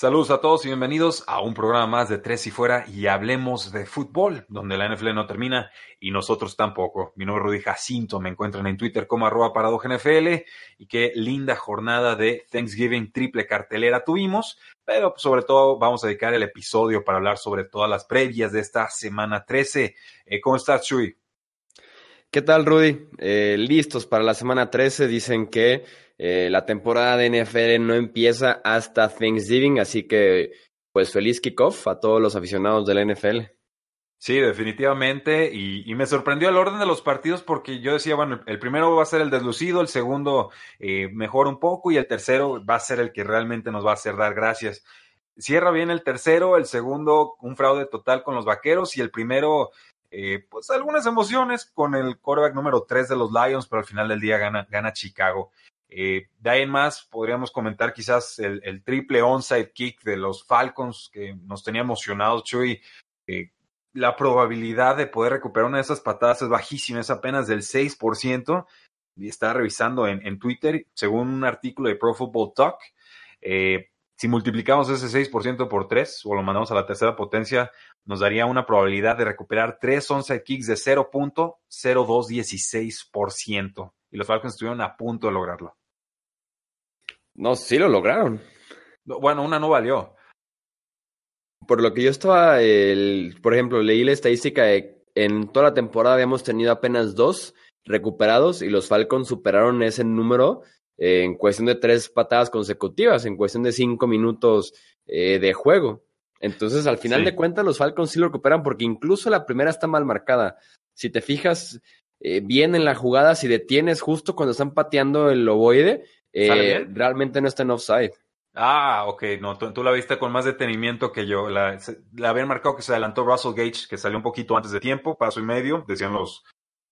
Saludos a todos y bienvenidos a un programa más de Tres y Fuera y hablemos de fútbol, donde la NFL no termina y nosotros tampoco. Mi nombre es Rudy Jacinto, me encuentran en Twitter como arroba NFL y qué linda jornada de Thanksgiving triple cartelera tuvimos, pero sobre todo vamos a dedicar el episodio para hablar sobre todas las previas de esta semana 13. Eh, ¿Cómo estás, Chuy? ¿Qué tal, Rudy? Eh, listos para la semana 13, dicen que eh, la temporada de NFL no empieza hasta Thanksgiving, así que pues feliz kickoff a todos los aficionados de la NFL. Sí, definitivamente. Y, me sorprendió el orden de los partidos porque yo decía, bueno, el primero va a ser el deslucido, el segundo eh, mejor un poco y el tercero va a ser el que realmente nos va a hacer dar gracias. Cierra bien el tercero, el segundo un fraude total con los vaqueros y el primero, eh, pues algunas emociones con el quarterback número 3 de los Lions, pero al final del día gana, gana Chicago. Eh, de ahí en más, podríamos comentar quizás el, triple onside kick de los Falcons que nos tenía emocionados, Chuy. Eh, la probabilidad de poder recuperar una de esas patadas es bajísima, es apenas del 6%. Y está revisando en, Twitter, según un artículo de Pro Football Talk. Si multiplicamos ese 6% por 3 o lo mandamos a la tercera potencia, nos daría una probabilidad de recuperar 3 onside kicks de 0.0216%. Y los Falcons estuvieron a punto de lograrlo. No, sí lo lograron. Bueno, una no valió. Por lo que yo estaba, el, por ejemplo, leí la estadística de en toda la temporada habíamos tenido apenas dos recuperados y los Falcons superaron ese número eh, en cuestión de tres patadas consecutivas, en cuestión de cinco minutos eh, de juego. Entonces, al final de cuentas, los Falcons sí lo recuperan porque incluso la primera está mal marcada. Si te fijas eh, bien en la jugada, si detienes justo cuando están pateando el ovoide, eh, realmente no está en offside. Ah, ok, no, tú, la viste con más detenimiento que yo. La, la, habían marcado que se adelantó Russell Gage, que salió un poquito antes de tiempo, paso y medio, decían los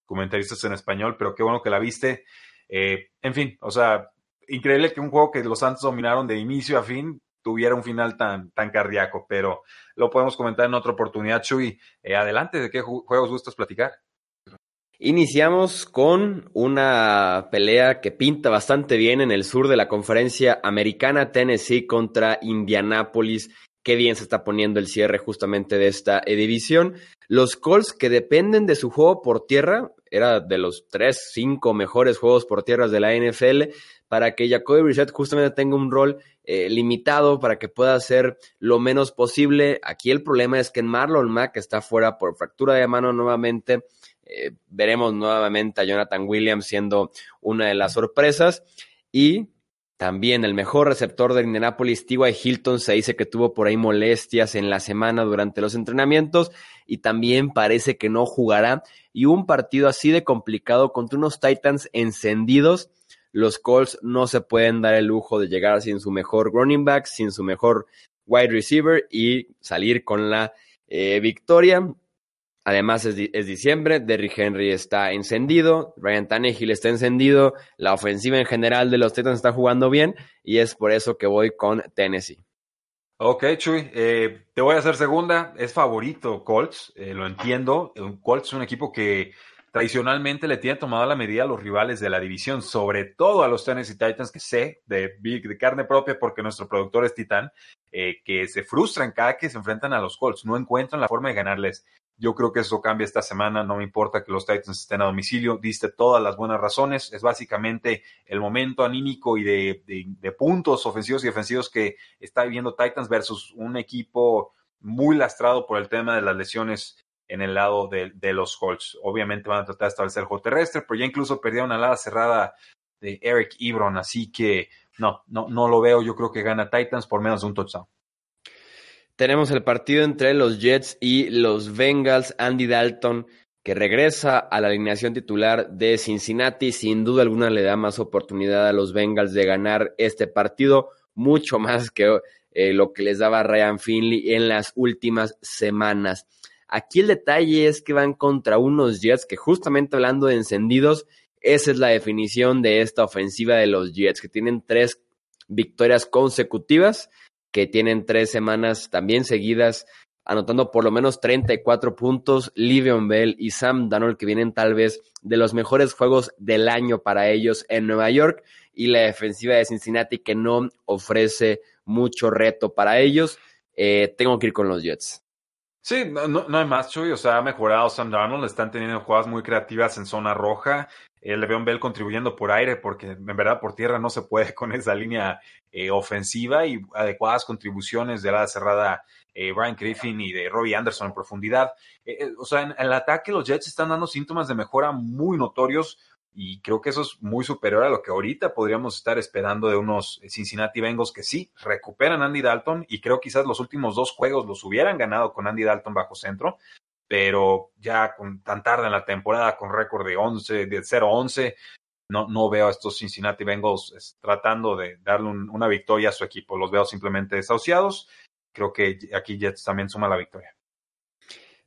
comentaristas en español, pero qué bueno que la viste. Eh, en fin, o sea, increíble que un juego que los Santos dominaron de inicio a fin tuviera un final tan, tan cardíaco, pero lo podemos comentar en otra oportunidad, Chuy. Eh, adelante, ¿de qué juegos gustas platicar? Iniciamos con una pelea que pinta bastante bien en el sur de la conferencia americana, Tennessee contra Indianapolis. Qué bien se está poniendo el cierre justamente de esta división. Los Colts que dependen de su juego por tierra, era de los tres, cinco mejores juegos por tierras de la NFL, para que Jacoby Brissett justamente tenga un rol eh, limitado para que pueda hacer lo menos posible. Aquí el problema es que Marlon Mack está fuera por fractura de mano nuevamente eh, veremos nuevamente a Jonathan Williams siendo una de las sorpresas. Y también el mejor receptor de Indianapolis, T.Y. Hilton, se dice que tuvo por ahí molestias en la semana durante los entrenamientos y también parece que no jugará. Y un partido así de complicado contra unos Titans encendidos. Los Colts no se pueden dar el lujo de llegar sin su mejor running back, sin su mejor wide receiver y salir con la eh, victoria. Además es, diciembre, Derrick Henry está encendido, Ryan Tannehill está encendido, la ofensiva en general de los Titans está jugando bien y es por eso que voy con Tennessee. Ok, Chuy, eh, te voy a hacer segunda. Es favorito Colts, eh, lo entiendo. Colts es un equipo que tradicionalmente le tiene tomado la medida a los rivales de la división, sobre todo a los Tennessee Titans, que sé de, de carne propia porque nuestro productor es Titán, eh, que se frustran cada que se enfrentan a los Colts, no encuentran la forma de ganarles. Yo creo que eso cambia esta semana. No me importa que los Titans estén a domicilio. Diste todas las buenas razones. Es básicamente el momento anímico y de, puntos ofensivos y defensivos que está viviendo Titans versus un equipo muy lastrado por el tema de las lesiones en el lado de, los Colts. Obviamente van a tratar de establecer el juego terrestre, pero ya incluso perdieron una ala cerrada de Eric Ebron. Así que no, no, no lo veo. Yo creo que gana Titans por menos de un touchdown. Tenemos el partido entre los Jets y los Bengals. Andy Dalton que regresa a la alineación titular de Cincinnati. Sin duda alguna le da más oportunidad a los Bengals de ganar este partido, mucho más que eh, lo que les daba Ryan Finley en las últimas semanas. Aquí el detalle es que van contra unos Jets que justamente hablando de encendidos, esa es la definición de esta ofensiva de los Jets, que tienen tres victorias consecutivas, que tienen tres semanas también seguidas anotando por lo menos 34 puntos, Livion Bell y Sam Darnold, que vienen tal vez de los mejores juegos del año para ellos en Nueva York, y la defensiva de Cincinnati, que no ofrece mucho reto para ellos. Eh, tengo que ir con los Jets. Sí, no, no, hay más, Chuy. O sea, ha mejorado Sam Darnold. Están teniendo jugadas muy creativas en zona roja. El Le'Veon Bell contribuyendo por aire, porque en verdad por tierra no se puede con esa línea eh, ofensiva y adecuadas contribuciones de la cerrada eh, Brian Griffin y de Robbie Anderson en profundidad. Eh, o sea, en, el ataque los Jets están dando síntomas de mejora muy notorios y creo que eso es muy superior a lo que ahorita podríamos estar esperando de unos Cincinnati Bengals que sí recuperan Andy Dalton y creo quizás los últimos dos juegos los hubieran ganado con Andy Dalton bajo centro, pero ya con tan tarde en la temporada con récord de 11 de 0-11 no, no veo a estos Cincinnati Bengals tratando de darle un, una victoria a su equipo. Los veo simplemente desahuciados. Creo que aquí Jets también suma la victoria.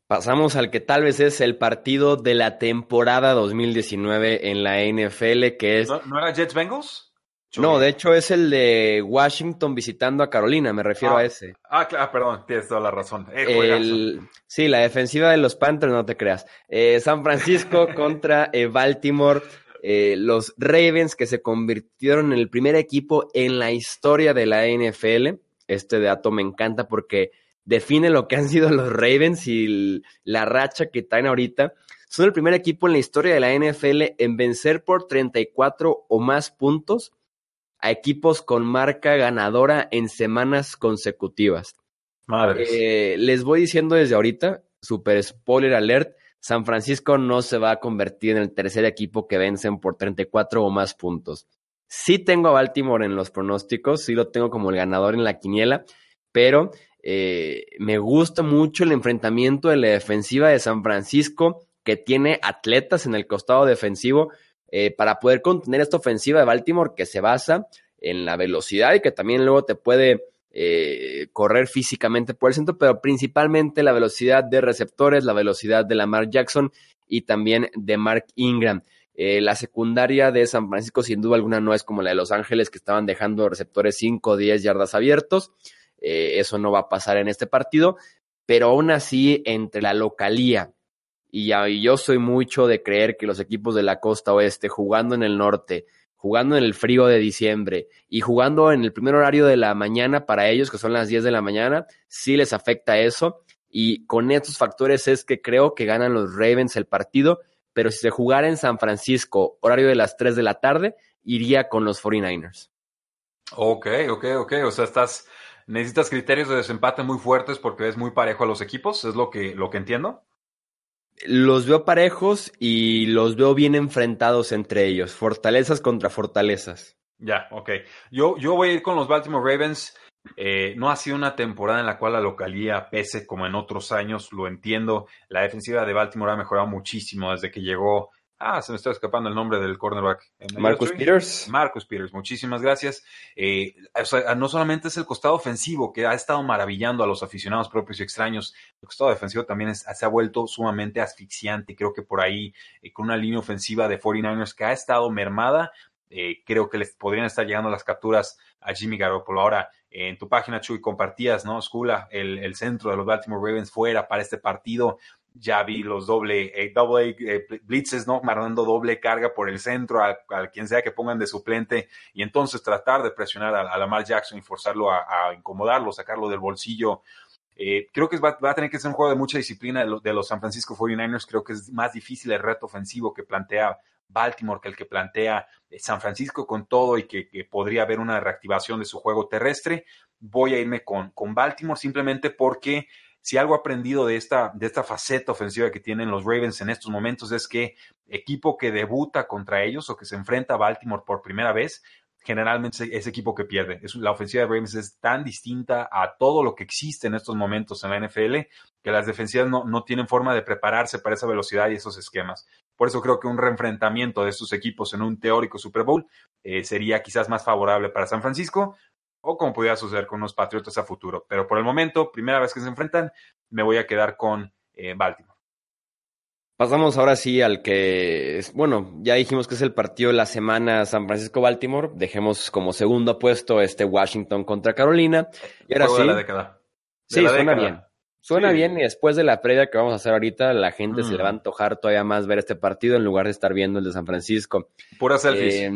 Pasamos al que tal vez es el partido de la temporada 2019 en la NFL, que es... ¿No, era Jets Bengals? No, de hecho es el de Washington visitando a Carolina, me refiero ah, a ese. Ah, claro, perdón, tienes toda la razón. Eh, el, sí, la defensiva de los Panthers, no te creas. Eh, San Francisco contra eh, Baltimore. los Ravens que se convirtieron en el primer equipo en la historia de la NFL. Este dato me encanta porque define lo que han sido los Ravens y la racha que traen ahorita. Son el primer equipo en la historia de la NFL en vencer por 34 o más puntos a equipos con marca ganadora en semanas consecutivas. Madre. Eh, les voy diciendo desde ahorita, super spoiler alert, San Francisco no se va a convertir en el tercer equipo que vencen por 34 o más puntos. Sí tengo a Baltimore en los pronósticos, sí lo tengo como el ganador en la quiniela, pero eh, me gusta mucho el enfrentamiento de la defensiva de San Francisco, que tiene atletas en el costado defensivo eh, para poder contener esta ofensiva de Baltimore que se basa en la velocidad y que también luego te puede eh, correr físicamente por el centro, pero principalmente la velocidad de receptores, la velocidad de Lamar Jackson y también de Mark Ingram. la secundaria de San Francisco, sin duda alguna, no es como la de Los Ángeles, que estaban dejando receptores 5 o 10 yardas abiertos. Eh, eso no va a pasar en este partido, pero aún así entre la localía y, y yo soy mucho de creer que los equipos de la costa oeste jugando en el norte, jugando en el frío de diciembre y jugando en el primer horario de la mañana para ellos, que son las 10 de la mañana, sí les afecta eso. Y con estos factores es que creo que ganan los Ravens el partido, pero si se jugara en San Francisco, horario de las 3 de la tarde, iría con los 49ers. Ok, ok, ok. O sea, estás, necesitas criterios de desempate muy fuertes porque es muy parejo a los equipos, es lo que, lo que entiendo. Los veo parejos y los veo bien enfrentados entre ellos, fortalezas contra fortalezas. Ya, ok. Yo, yo voy a ir con los Baltimore Ravens. Eh, no ha sido una temporada en la cual la localía pese como en otros años, lo entiendo. La defensiva de Baltimore ha mejorado muchísimo desde que llegó Ah, se me está escapando el nombre del cornerback. Marcus Peters. Marcus Peters, muchísimas gracias. Eh, o sea, no solamente es el costado ofensivo que ha estado maravillando a los aficionados propios y extraños, el costado defensivo también se ha vuelto sumamente asfixiante. Creo que por ahí, eh, con una línea ofensiva de 49ers que ha estado mermada, eh, creo que les podrían estar llegando las capturas a Jimmy Garoppolo. Ahora, en tu página, Chuy, compartías, ¿no? Skula, el, el centro de los Baltimore Ravens fuera para este partido ya vi los doble, eh, doble eh, blitzes, ¿no? Mandando doble carga por el centro a, quien sea que pongan de suplente y entonces tratar de presionar a, Lamar Jackson y forzarlo a, incomodarlo, sacarlo del bolsillo. Eh, creo que va, a tener que ser un juego de mucha disciplina de, los San Francisco 49ers. Creo que es más difícil el reto ofensivo que plantea Baltimore que el que plantea San Francisco con todo y que, podría haber una reactivación de su juego terrestre. Voy a irme con, con Baltimore simplemente porque si algo aprendido de esta, de esta faceta ofensiva que tienen los Ravens en estos momentos es que equipo que debuta contra ellos o que se enfrenta a Baltimore por primera vez generalmente ese equipo que pierde. Es, la ofensiva de Ravens es tan distinta a todo lo que existe en estos momentos en la NFL que las defensivas no, no tienen forma de prepararse para esa velocidad y esos esquemas. Por eso creo que un reenfrentamiento de estos equipos en un teórico Super Bowl eh, sería quizás más favorable para San Francisco o como pudiera suceder con los Patriotas a futuro. Pero por el momento, primera vez que se enfrentan, me voy a quedar con eh, Baltimore. Pasamos ahora sí al que, bueno, ya dijimos que es el partido de la semana San Francisco-Baltimore. Dejemos como segundo puesto este Washington contra Carolina. Y ahora sí. De la década. sí, suena bien. Suena bien y después de la previa que vamos a hacer ahorita, la gente se le va a mm. antojar todavía más ver este partido en lugar de estar viendo el de San Francisco. Pura selfies. Eh,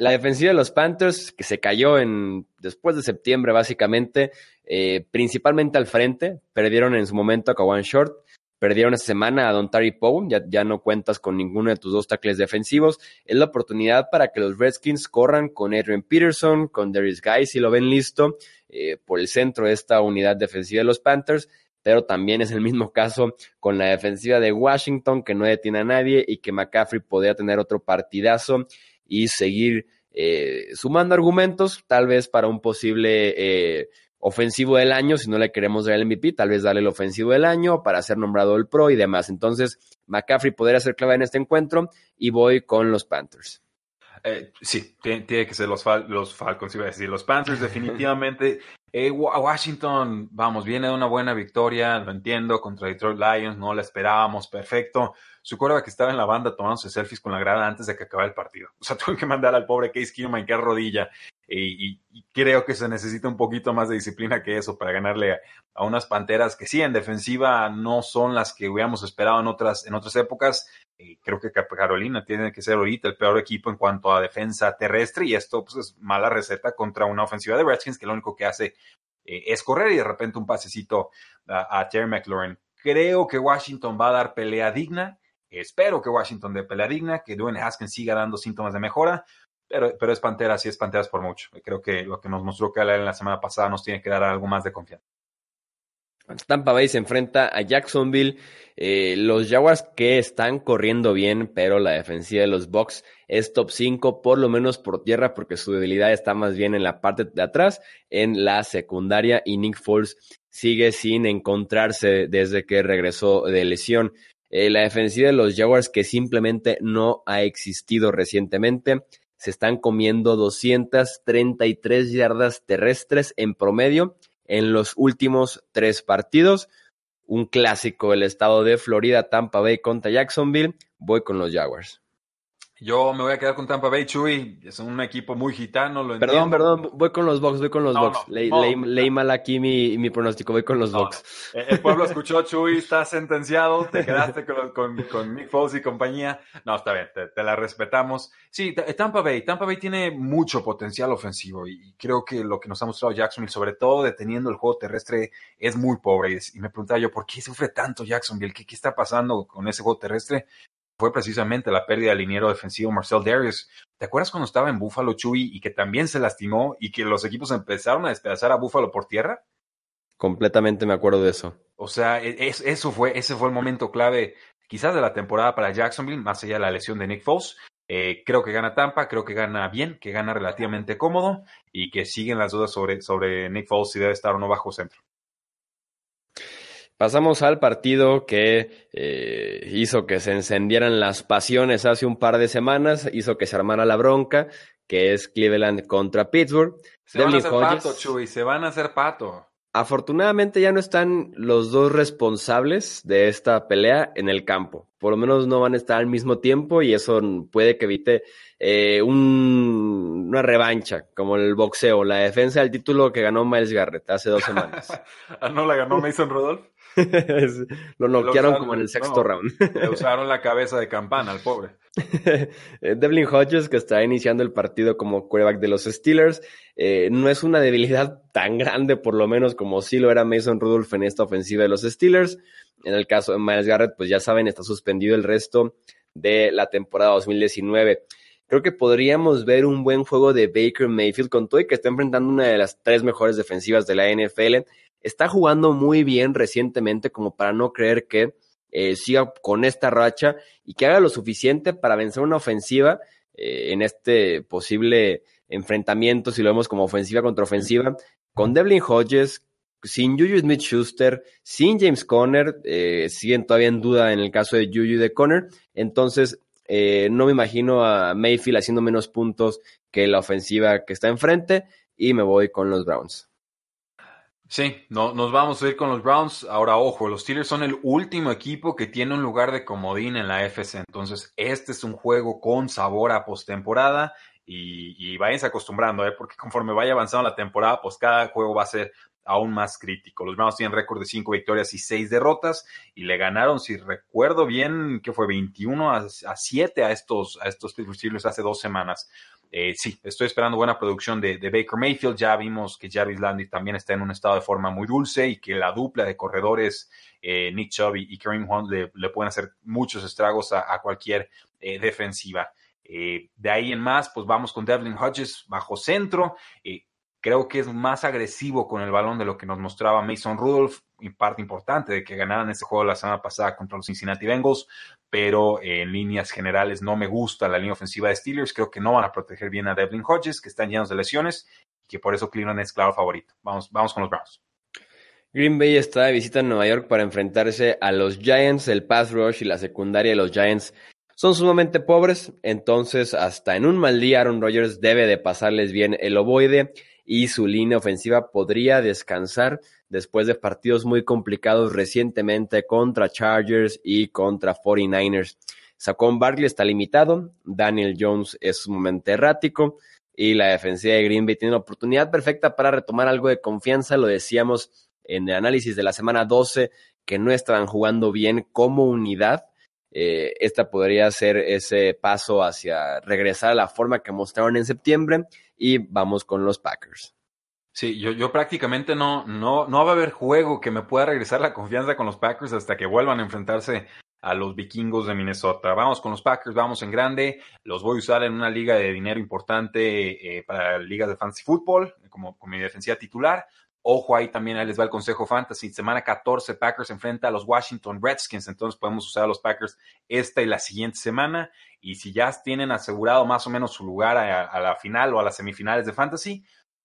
la defensiva de los Panthers, que se cayó en después de septiembre, básicamente, eh, principalmente al frente, perdieron en su momento a Kawan Short. Perdieron esta semana a Don Poe, ya, ya, no cuentas con ninguno de tus dos tackles defensivos. Es la oportunidad para que los Redskins corran con Adrian Peterson, con Darius Guy, si lo ven listo, eh, por el centro de esta unidad defensiva de los Panthers. Pero también es el mismo caso con la defensiva de Washington, que no detiene a nadie y que McCaffrey podría tener otro partidazo y seguir eh, sumando argumentos, tal vez para un posible eh, ofensivo del año, si no le queremos dar el MVP, tal vez darle el ofensivo del año para ser nombrado el pro y demás. Entonces, McCaffrey podría ser clave en este encuentro y voy con los Panthers. Eh, sí, tiene, que ser los, los Falcons, iba a decir. Los Panthers definitivamente. Eh, Washington, vamos, viene de una buena victoria, lo entiendo, contra Detroit Lions, no la esperábamos, perfecto. Su que estaba en la banda tomándose selfies con la grada antes de que acabara el partido. O sea, tuve que mandar al pobre Case Keenum que rodilla. Y, creo que se necesita un poquito más de disciplina que eso para ganarle a, a, unas panteras que sí, en defensiva no son las que hubiéramos esperado en otras, en otras épocas, creo que Carolina tiene que ser ahorita el peor equipo en cuanto a defensa terrestre y esto pues, es mala receta contra una ofensiva de Redskins que lo único que hace eh, es correr y de repente un pasecito a, Terry McLaurin. Creo que Washington va a dar pelea digna. Espero que Washington dé pelea digna, que Dwayne Haskins siga dando síntomas de mejora, pero, pero es Panteras y es Panteras por mucho. Creo que lo que nos mostró que en la semana pasada nos tiene que dar algo más de confianza. Tampa Bay se enfrenta a Jacksonville. Eh, los Jaguars que están corriendo bien, pero la defensiva de los Bucks es top 5, por lo menos por tierra, porque su debilidad está más bien en la parte de atrás, en la secundaria, y Nick Foles sigue sin encontrarse desde que regresó de lesión. Eh, la defensiva de los Jaguars que simplemente no ha existido recientemente. Se están comiendo 233 yardas terrestres en promedio en los últimos tres partidos. Un clásico, el estado de Florida, Tampa Bay contra Jacksonville. Voy con los Jaguars. Yo me voy a quedar con Tampa Bay, Chuy. Es un equipo muy gitano, lo Perdón, perdón, voy con los Bucks, voy con los Bucks. leí, mal aquí mi, mi, pronóstico, voy con los Bucks. El pueblo escuchó, Chuy, está sentenciado, te quedaste con, con, con, Nick Foles y compañía. No, está bien, te, la respetamos. Sí, Tampa Bay, Tampa Bay tiene mucho potencial ofensivo y creo que lo que nos ha mostrado Jacksonville, sobre todo deteniendo el juego terrestre, es muy pobre. Y me preguntaba yo, ¿por qué sufre tanto Jacksonville? ¿Qué, qué está pasando con ese juego terrestre? Fue precisamente la pérdida del liniero defensivo Marcel Darius. ¿Te acuerdas cuando estaba en Buffalo Chuy y que también se lastimó y que los equipos empezaron a despedazar a Buffalo por tierra? Completamente me acuerdo de eso. O sea, e, eso fue, ese fue el momento clave quizás de la temporada para Jacksonville, más allá de la lesión de Nick Foles. Eh, creo que gana Tampa, creo que gana bien, que gana relativamente cómodo y que siguen las dudas sobre, sobre Nick Foles si debe estar o no bajo centro. Pasamos al partido que eh, hizo que se encendieran las pasiones hace un par de semanas, hizo que se armara la bronca, que es Cleveland contra Pittsburgh. Se van a hacer pato, Chuy, se van a hacer pato. Afortunadamente ya no están los dos responsables de esta pelea en el campo. Por lo menos no van a estar al mismo tiempo y eso puede que evite eh, una revancha, como el boxeo, la defensa del título que ganó Miles Garrett hace dos semanas. Ah, no la ganó Mason Rudolph? lo noquearon como en el sexto round. le usaron la cabeza de campana al pobre. Eh, Devlin Hodges, que está iniciando el partido como quarterback de los Steelers, eh, no es una debilidad tan grande, por lo menos, como sí lo era Mason Rudolph en esta ofensiva de los Steelers. En el caso de Miles Garrett, pues ya saben, está suspendido el resto de la temporada 2019. Creo que podríamos ver un buen juego de Baker Mayfield con todo y que está enfrentando una de las tres mejores defensivas de la NFL está jugando muy bien recientemente como para no creer que eh, siga con esta racha y que haga lo suficiente para vencer una ofensiva eh, en este posible enfrentamiento, si lo vemos como ofensiva contra ofensiva, con Devlin Hodges, sin Juju Smith Schuster, sin James Conner, eh, siguen todavía en duda en el caso de Juju de Conner, entonces eh, no me imagino a Mayfield haciendo menos puntos que la ofensiva que está enfrente y me voy con los Browns. Sí, no, nos vamos a ir con los Browns. Ahora, ojo, los Steelers son el último equipo que tiene un lugar de comodín en la FC. Entonces, este es un juego con sabor a postemporada y, y váyanse acostumbrando, ¿eh? porque conforme vaya avanzando la temporada, pues cada juego va a ser aún más crítico. Los Browns tienen récord de cinco victorias y seis derrotas y le ganaron, si recuerdo bien, que fue 21 a, 7 a estos, a estos hace dos semanas. Eh, sí, estoy esperando buena producción de, Baker Mayfield. Ya vimos que Jarvis Landry también está en un estado de forma muy dulce y que la dupla de corredores eh, Nick Chubb y, Kareem Hunt le, pueden hacer muchos estragos a, cualquier eh, defensiva. de ahí en más, pues vamos con Devlin Hodges bajo centro. Creo que es más agresivo con el balón de lo que nos mostraba Mason Rudolph, y parte importante de que ganaran este juego la semana pasada contra los Cincinnati Bengals pero en líneas generales no me gusta la línea ofensiva de Steelers. Creo que no van a proteger bien a Devlin Hodges, que están llenos de lesiones, y que por eso Cleveland es claro favorito. Vamos, vamos con los Browns. Green Bay está de visita en Nueva York para enfrentarse a los Giants. El pass rush y la secundaria de los Giants son sumamente pobres, entonces hasta en un mal día Aaron Rodgers debe de pasarles bien el ovoide y su línea ofensiva podría descansar después de partidos muy complicados recientemente contra Chargers y contra 49ers. Saquon Barkley está limitado, Daniel Jones es sumamente errático y la defensiva de Green Bay tiene la oportunidad perfecta para retomar algo de confianza. Lo decíamos en el análisis de la semana 12 que no estaban jugando bien como unidad. Eh, esta podría ser ese paso hacia regresar a la forma que mostraron en septiembre y vamos con los Packers. Sí, yo, yo prácticamente no, no, no va a haber juego que me pueda regresar la confianza con los Packers hasta que vuelvan a enfrentarse a los vikingos de Minnesota. Vamos con los Packers, vamos en grande. Los voy a usar en una liga de dinero importante eh, para ligas de fantasy fútbol, como, como mi defensiva titular. Ojo ahí también, les va el consejo fantasy. Semana 14, Packers enfrenta a los Washington Redskins. Entonces podemos usar a los Packers esta y la siguiente semana. Y si ya tienen asegurado más o menos su lugar a la final o a las semifinales de fantasy,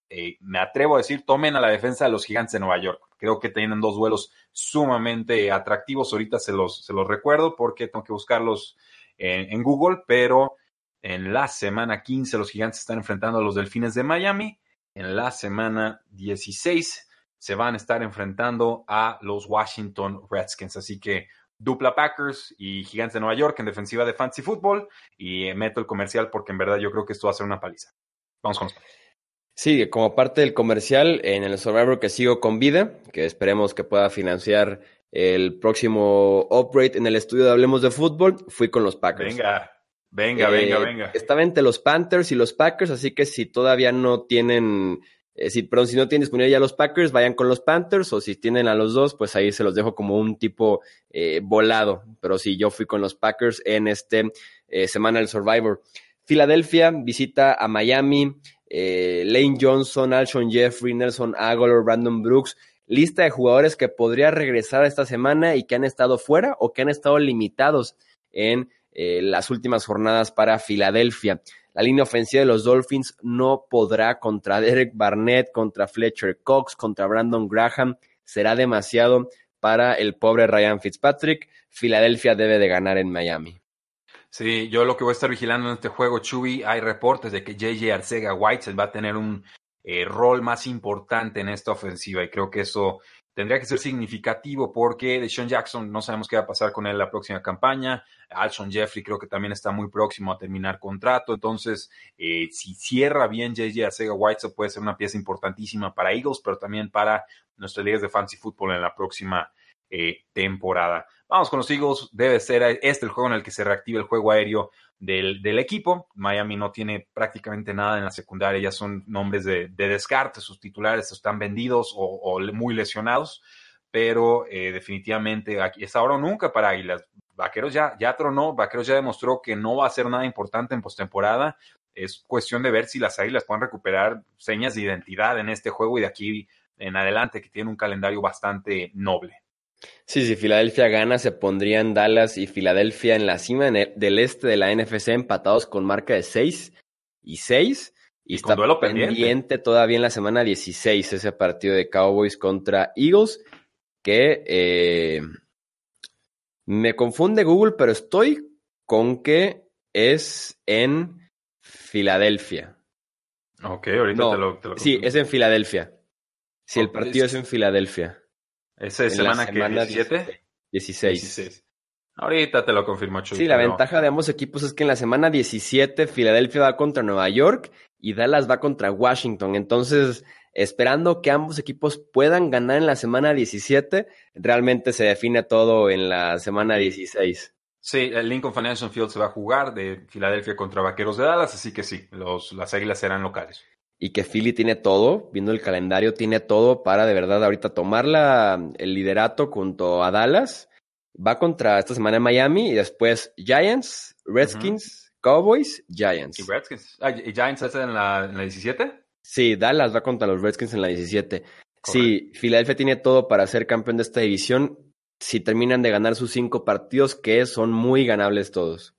eh, me atrevo a decir, tomen a la defensa de los gigantes de Nueva York. Creo que tienen dos duelos sumamente atractivos. Ahorita se los, se los recuerdo porque tengo que buscarlos en, en, Google, pero en la semana 15 los gigantes están enfrentando a los delfines de Miami. En la semana 16 se van a estar enfrentando a los Washington Redskins. Así que dupla Packers y Gigantes de Nueva York en defensiva de Fantasy Football. Y meto el comercial porque en verdad yo creo que esto va a ser una paliza. Vamos con los Sí, como parte del comercial, en el Survivor que sigo con vida, que esperemos que pueda financiar el próximo upgrade en el estudio de Hablemos de Fútbol, fui con los Packers. Venga, venga, venga, eh, venga. Estaba entre los Panthers y los Packers, así que si todavía no tienen, eh, si, perdón, si no tienen disponible ya los Packers, vayan con los Panthers, o si tienen a los dos, pues ahí se los dejo como un tipo eh, volado. Pero sí, yo fui con los Packers en este semana del Survivor. Filadelfia visita a Miami. Eh, Lane Johnson, Alshon Jeffrey, Nelson Aguilar, Brandon Brooks, lista de jugadores que podría regresar esta semana y que han estado fuera o que han estado limitados en eh, las últimas jornadas para Filadelfia. La línea ofensiva de los Dolphins no podrá contra Derek Barnett, contra Fletcher Cox, contra Brandon Graham. Será demasiado para el pobre Ryan Fitzpatrick. Filadelfia debe de ganar en Miami. Sí, yo lo que voy a estar vigilando en este juego, Chubi, hay reportes de que JJ Arcega White va a tener un eh, rol más importante en esta ofensiva y creo que eso tendría que ser significativo porque Deshaun Jackson no sabemos qué va a pasar con él la próxima campaña. Alshon Jeffrey creo que también está muy próximo a terminar contrato. Entonces, eh, si cierra bien JJ Arcega White, puede ser una pieza importantísima para Eagles, pero también para nuestras ligas de fantasy fútbol en la próxima eh, temporada. Vamos con los Eagles, debe ser este el juego en el que se reactiva el juego aéreo del, equipo. Miami no tiene prácticamente nada en la secundaria, ya son nombres de, de descarte, sus titulares están vendidos o, muy lesionados, pero eh, definitivamente aquí es ahora o nunca para Águilas. Vaqueros ya, ya tronó, Vaqueros ya demostró que no va a ser nada importante en postemporada. Es cuestión de ver si las Águilas pueden recuperar señas de identidad en este juego y de aquí en adelante, que tiene un calendario bastante noble. Sí, si Filadelfia gana, se pondrían Dallas y Filadelfia en la cima del este de la NFC empatados con marca de 6 y 6. Y, está pendiente. todavía en la semana 16 ese partido de Cowboys contra Eagles, que eh, me confunde Google, pero estoy con que es en Filadelfia. Ok, ahorita te lo, te Sí, es en Filadelfia. Sí, el partido es, en Filadelfia. ¿Esa semana, que 17? 16. Ahorita te lo confirmo, Chuy. Sí, la ventaja de ambos equipos es que en la semana 17 Filadelfia va contra Nueva York y Dallas va contra Washington. Entonces, esperando que ambos equipos puedan ganar en la semana 17, realmente se define todo en la semana 16. Sí, el Lincoln Financial Field se va a jugar de Filadelfia contra Vaqueros de Dallas, así que sí, los, las águilas serán locales. Y que Philly tiene todo, viendo el calendario, tiene todo para de verdad ahorita tomar el liderato junto a Dallas. Va contra esta semana Miami y después Giants, Redskins, Cowboys, Giants. ¿Y Redskins? Ah, ¿Y Giants en la, en la 17? Sí, Dallas va contra los Redskins en la 17. Sí, Filadelfia tiene todo para ser campeón de esta división si terminan de ganar sus cinco partidos, que son muy ganables todos.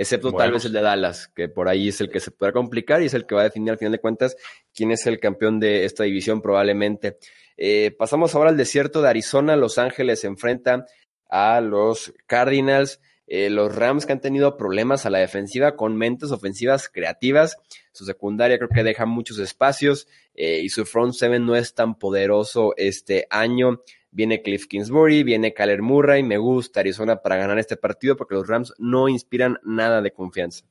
Excepto tal vez el de Dallas, que por ahí es el que se puede complicar y es el que va a definir al final de cuentas quién es el campeón de esta división probablemente. Eh, pasamos ahora al desierto de Arizona. Los Ángeles se enfrentan a los Cardinals. Eh, los Rams que han tenido problemas a la defensiva con mentes ofensivas creativas. Su secundaria creo que deja muchos espacios eh, y su front seven no es tan poderoso este año. Viene Cliff Kingsbury, viene Kyler Murray. Me gusta Arizona para ganar este partido porque los Rams no inspiran nada de confianza.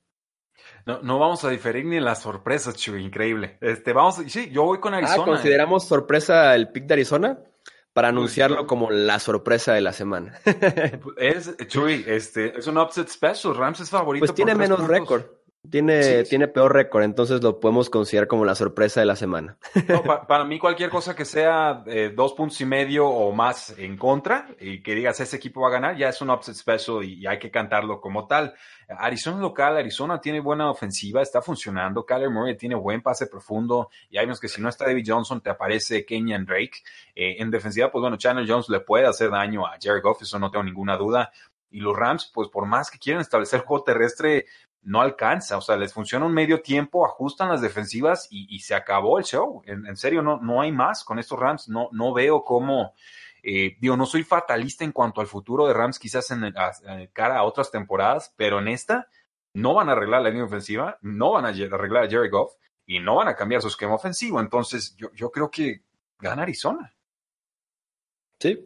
No, no vamos a diferir ni en las sorpresas, Chuy, increíble. Este, vamos, sí, yo voy con ah, Arizona. ¿consideramos sorpresa el pick de Arizona? Para pues, anunciarlo como la sorpresa de la semana. es, Chuy, este, es un upset special. Rams es favorito. Pues tiene menos récord. Tiene, tiene peor récord, entonces lo podemos considerar como la sorpresa de la semana. para mí, cualquier cosa que sea eh, dos puntos y medio o más en contra y que digas ese equipo va a ganar, ya es un upset special y, hay que cantarlo como tal. Arizona local, Arizona tiene buena ofensiva, está funcionando. Kyler Murray tiene buen pase profundo y hay unos que si no está David Johnson, te aparece Kenyan Drake. Eh, en defensiva, pues bueno, Chandler Jones le puede hacer daño a Jared Goff, eso no tengo ninguna duda. Y los Rams, pues por más que quieran establecer juego terrestre, no alcanza, o sea, les funciona un medio tiempo, ajustan las defensivas y, se acabó el show. En, serio, no, no hay más con estos Rams, no, no veo cómo, eh, digo, no soy fatalista en cuanto al futuro de Rams, quizás en, cara a otras temporadas, pero en esta no van a arreglar la línea ofensiva, no van a arreglar a Jerry Goff y no van a cambiar su esquema ofensivo. Entonces, yo, yo creo que gana Arizona. Sí,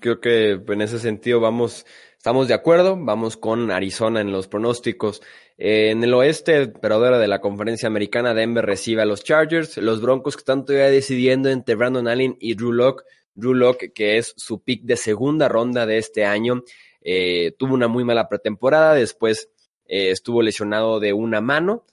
creo que en ese sentido vamos, estamos de acuerdo, vamos con Arizona en los pronósticos. Eh, en el oeste, pero de la conferencia americana, Denver recibe a los Chargers, los Broncos que están todavía decidiendo entre Brandon Allen y Drew Locke. Drew Locke, que es su pick de segunda ronda de este año, eh, tuvo una muy mala pretemporada, después eh, estuvo lesionado de una mano.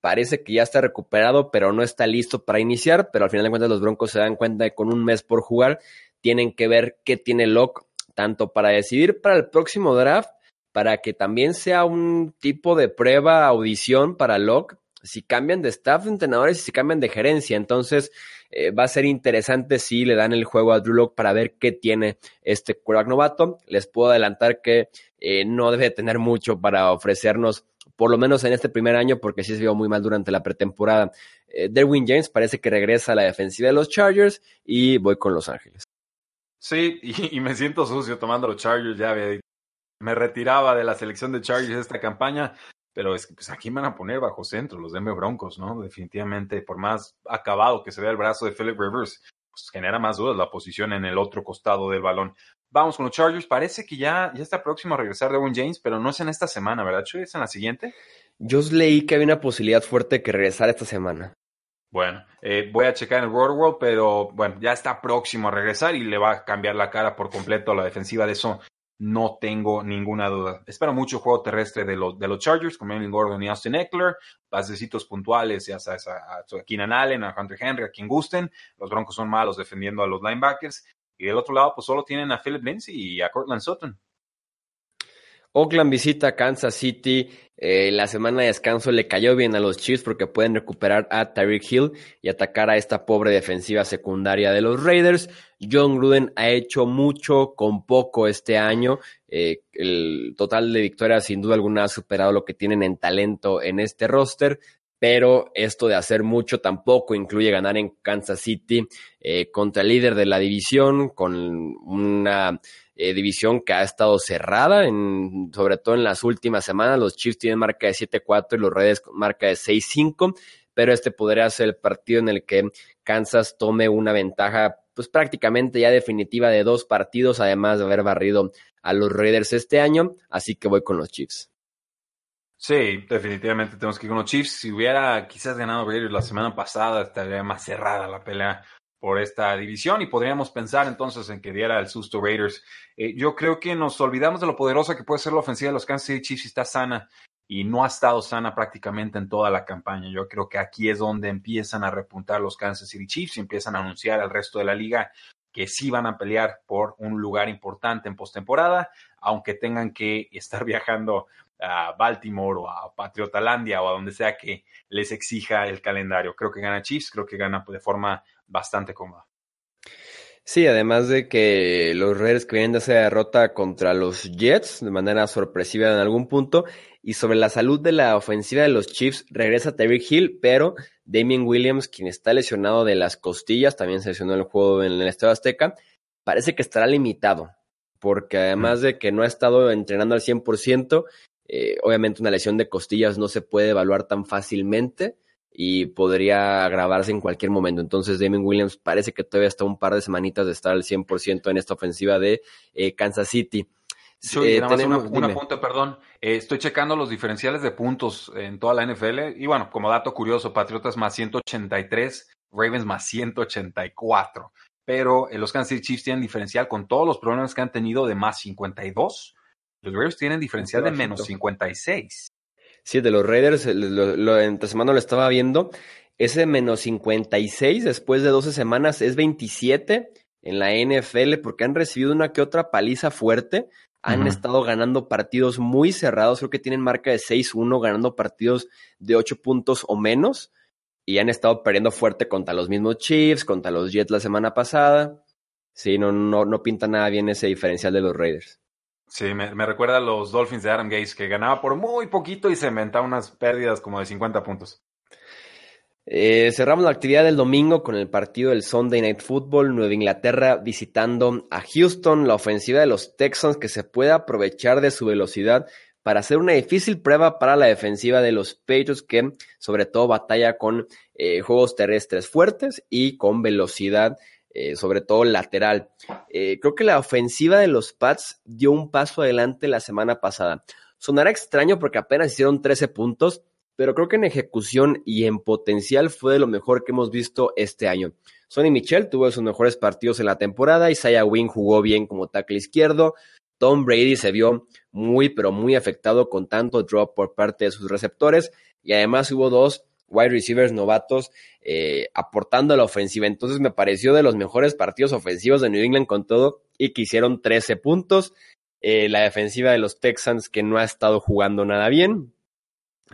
Parece que ya está recuperado, pero no está listo para iniciar. Pero al final de cuentas, los Broncos se dan cuenta de que con un mes por jugar tienen que ver qué tiene Locke, tanto para decidir para el próximo draft, para que también sea un tipo de prueba, audición para Locke, si cambian de staff de entrenadores y si cambian de gerencia. Entonces, eh, va a ser interesante si le dan el juego a Drew Locke para ver qué tiene este quarterback novato. Les puedo adelantar que eh, no debe tener mucho para ofrecernos, por lo menos en este primer año, porque sí se vio muy mal durante la pretemporada. Eh, Derwin James parece que regresa a la defensiva de los Chargers y voy con Los Ángeles. Sí, y, me siento sucio tomando los Chargers, ya me retiraba de la selección de Chargers esta campaña, pero es que pues aquí van a poner bajo centro los Denver Broncos, ¿no? Definitivamente, por más acabado que se vea el brazo de Philip Rivers, pues genera más dudas la posición en el otro costado del balón. Vamos con los Chargers, parece que ya, ya está próximo a regresar Devon James, pero no es en esta semana, ¿verdad, Chuy? ¿Es en la siguiente? Yo leí que había una posibilidad fuerte que regresara esta semana. Bueno, eh, voy a checar en el World World, pero bueno, ya está próximo a regresar y le va a cambiar la cara por completo a la defensiva de eso. No tengo ninguna duda. Espero mucho juego terrestre de, los de los Chargers, con Melvin Gordon y Austin Eckler. Pasecitos puntuales, ya sabes, a, a, Keenan Allen, a Hunter Henry, a quien gusten. Los Broncos son malos defendiendo a los linebackers. Y del otro lado, pues solo tienen a Philip Lindsay y a Cortland Sutton. Oakland visita Kansas City. Eh, la semana de descanso le cayó bien a los Chiefs porque pueden recuperar a Tyreek Hill y atacar a esta pobre defensiva secundaria de los Raiders. John Gruden ha hecho mucho con poco este año. Eh, el total de victorias sin duda alguna ha superado lo que tienen en talento en este roster pero esto de hacer mucho tampoco incluye ganar en Kansas City eh, contra el líder de la división, con una eh, división que ha estado cerrada, en, sobre todo en las últimas semanas. Los Chiefs tienen marca de 7-4 y los Reds marca de 6-5, pero este podría ser el partido en el que Kansas tome una ventaja pues prácticamente ya definitiva de dos partidos, además de haber barrido a los Raiders este año, así que voy con los Chiefs. Sí, definitivamente tenemos que ir con los Chiefs. Si hubiera quizás ganado Raiders la semana pasada, estaría más cerrada la pelea por esta división y podríamos pensar entonces en que diera el susto Raiders. Eh, yo creo que nos olvidamos de lo poderosa que puede ser la ofensiva de los Kansas City Chiefs si está sana y no ha estado sana prácticamente en toda la campaña. Yo creo que aquí es donde empiezan a repuntar los Kansas City Chiefs y empiezan a anunciar al resto de la liga que sí van a pelear por un lugar importante en postemporada, aunque tengan que estar viajando a Baltimore o a Patriotalandia o a donde sea que les exija el calendario. Creo que gana Chiefs, creo que gana de forma bastante cómoda. Sí, además de que los que vienen de esa derrota contra los Jets de manera sorpresiva en algún punto, y sobre la salud de la ofensiva de los Chiefs, regresa Terry Hill, pero Damien Williams, quien está lesionado de las costillas, también se lesionó el juego en el Estadio Azteca, parece que estará limitado, porque además de que no ha estado entrenando al 100%, eh, obviamente una lesión de costillas no se puede evaluar tan fácilmente y podría agravarse en cualquier momento. Entonces Damien Williams parece que todavía está un par de semanitas de estar al 100% en esta ofensiva de eh, Kansas City. Sí, nada más una, una perdón. Eh, estoy checando los diferenciales de puntos en toda la NFL. Y bueno, como dato curioso, Patriotas más 183, Ravens más 184. Pero los Kansas City Chiefs tienen diferencial con todos los problemas que han tenido de más 52 los Raiders tienen diferencial de menos 56. Sí, de los Raiders, lo, lo, entre semana lo estaba viendo. Ese menos 56 después de 12 semanas es 27 en la NFL porque han recibido una que otra paliza fuerte. Han estado ganando partidos muy cerrados, creo que tienen marca de 6-1, ganando partidos de 8 puntos o menos. Y han estado perdiendo fuerte contra los mismos Chiefs, contra los Jets la semana pasada. Sí, no, no, no pinta nada bien ese diferencial de los Raiders. Sí, me, recuerda a los Dolphins de Adam Gates, que ganaba por muy poquito y se inventaba unas pérdidas como de 50 puntos. Eh, cerramos la actividad del domingo con el partido del Sunday Night Football, Nueva Inglaterra visitando a Houston, la ofensiva de los Texans que se puede aprovechar de su velocidad para hacer una difícil prueba para la defensiva de los Patriots que sobre todo batalla con eh, juegos terrestres fuertes y con velocidad eh, sobre todo lateral. Eh, creo que la ofensiva de los Pats dio un paso adelante la semana pasada. Sonará extraño porque apenas hicieron 13 puntos, pero creo que en ejecución y en potencial fue de lo mejor que hemos visto este año. Sonny Michel tuvo sus mejores partidos en la temporada, Isaiah Wynn jugó bien como tackle izquierdo, Tom Brady se vio muy pero muy afectado con tanto drop por parte de sus receptores y además hubo dos wide receivers novatos eh, aportando a la ofensiva. Entonces me pareció de los mejores partidos ofensivos de New England con todo y que hicieron 13 puntos. Eh, la defensiva de los Texans que no ha estado jugando nada bien.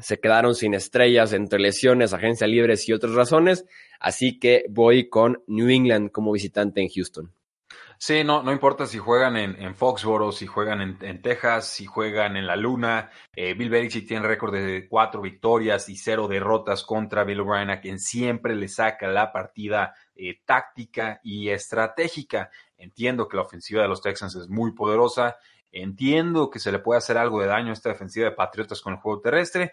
Se quedaron sin estrellas entre lesiones, agencia libres y otras razones. Así que voy con New England como visitante en Houston. Sí, no, no importa si juegan en, en Foxboro, si juegan en, en, Texas, si juegan en la Luna. Eh, Bill Belichick tiene récord de cuatro victorias y cero derrotas contra Bill O'Brien, a quien siempre le saca la partida eh, táctica y estratégica. Entiendo que la ofensiva de los Texans es muy poderosa. Entiendo que se le puede hacer algo de daño a esta defensiva de Patriotas con el juego terrestre.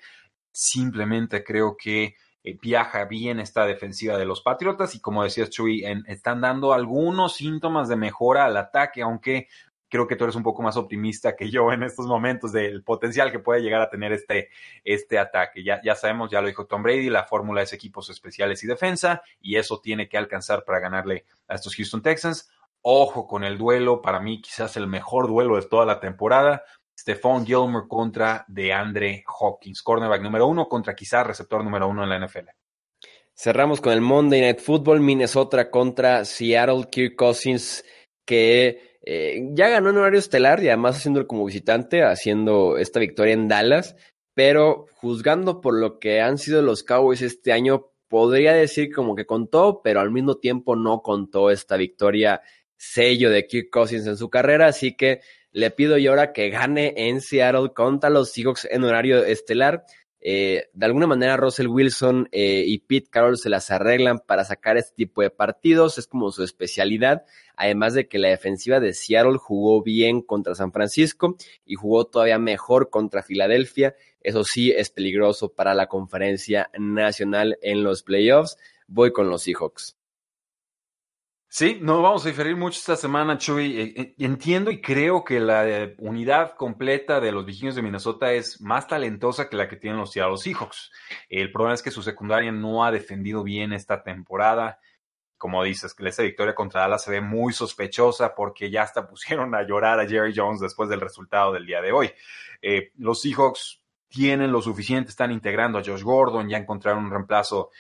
Simplemente creo que eh, viaja bien esta defensiva de los Patriotas y como decías Chuy, están dando algunos síntomas de mejora al ataque, aunque creo que tú eres un poco más optimista que yo en estos momentos del potencial que puede llegar a tener este, este ataque. Ya, ya sabemos, ya lo dijo Tom Brady, la fórmula es equipos especiales y defensa y eso tiene que alcanzar para ganarle a estos Houston Texans. Ojo con el duelo, para mí quizás el mejor duelo de toda la temporada. Stephon Gilmore contra DeAndre Hopkins, cornerback número uno contra quizás receptor número uno en la NFL. Cerramos con el Monday Night Football, Minnesota contra Seattle, Kirk Cousins, que Eh, ya ganó en horario estelar y además haciéndolo como visitante, haciendo esta victoria en Dallas, pero juzgando por lo que han sido los Cowboys este año, podría decir como que contó, pero al mismo tiempo no contó esta victoria sello de Kirk Cousins en su carrera, así que le pido yo ahora que gane en Seattle contra los Seahawks en horario estelar. Eh, de alguna manera Russell Wilson eh, y Pete Carroll se las arreglan para sacar este tipo de partidos, es como su especialidad, además de que la defensiva de Seattle jugó bien contra San Francisco y jugó todavía mejor contra Filadelfia, eso sí es peligroso para la conferencia nacional en los playoffs, voy con los Seahawks. Sí, no vamos a diferir mucho esta semana, Chuy. Eh, eh, entiendo y creo que la eh, unidad completa de los Vikingos de Minnesota es más talentosa que la que tienen los Seattle Seahawks. El problema es que su secundaria no ha defendido bien esta temporada. Como dices, que esa victoria contra Dallas se ve muy sospechosa porque ya hasta pusieron a llorar a Jerry Jones después del resultado del día de hoy. los Seahawks tienen lo suficiente, están integrando a Josh Gordon, ya encontraron un reemplazo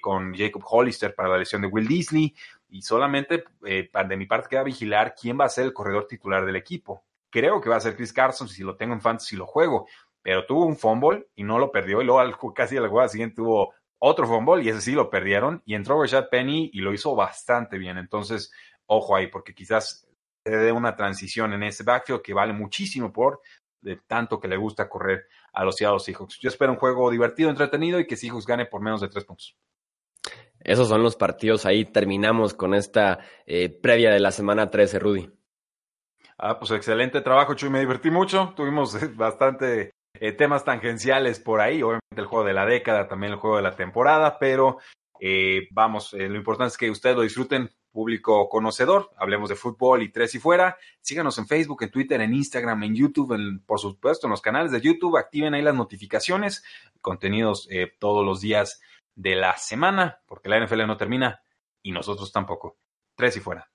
con Jacob Hollister para la lesión de Will Disley y solamente eh, de mi parte queda vigilar quién va a ser el corredor titular del equipo. Creo que va a ser Chris Carson, si lo tengo en fantasy lo juego, pero tuvo un fumble y no lo perdió y luego casi a la siguiente tuvo otro fumble y ese sí lo perdieron y entró Rashad Penny y lo hizo bastante bien. Entonces, ojo ahí, porque quizás se dé una transición en ese backfield que vale muchísimo por de tanto que le gusta correr a los Seattle Seahawks. Yo espero un juego divertido, entretenido y que Seahawks gane por menos de tres puntos. Esos son los partidos. Ahí terminamos con esta eh, previa de la semana 13, Rudy. Ah, pues excelente trabajo, Chuy. Me divertí mucho. Tuvimos eh, bastante eh, temas tangenciales por ahí. Obviamente el juego de la década, también el juego de la temporada, pero vamos, lo importante es que ustedes lo disfruten, público conocedor. Hablemos de fútbol y tres y fuera. Síganos en Facebook, en Twitter, en Instagram, en YouTube, por supuesto, en los canales de YouTube. Activen ahí las notificaciones, contenidos todos los días de la semana, porque la NFL no termina y nosotros tampoco. Tres y fuera.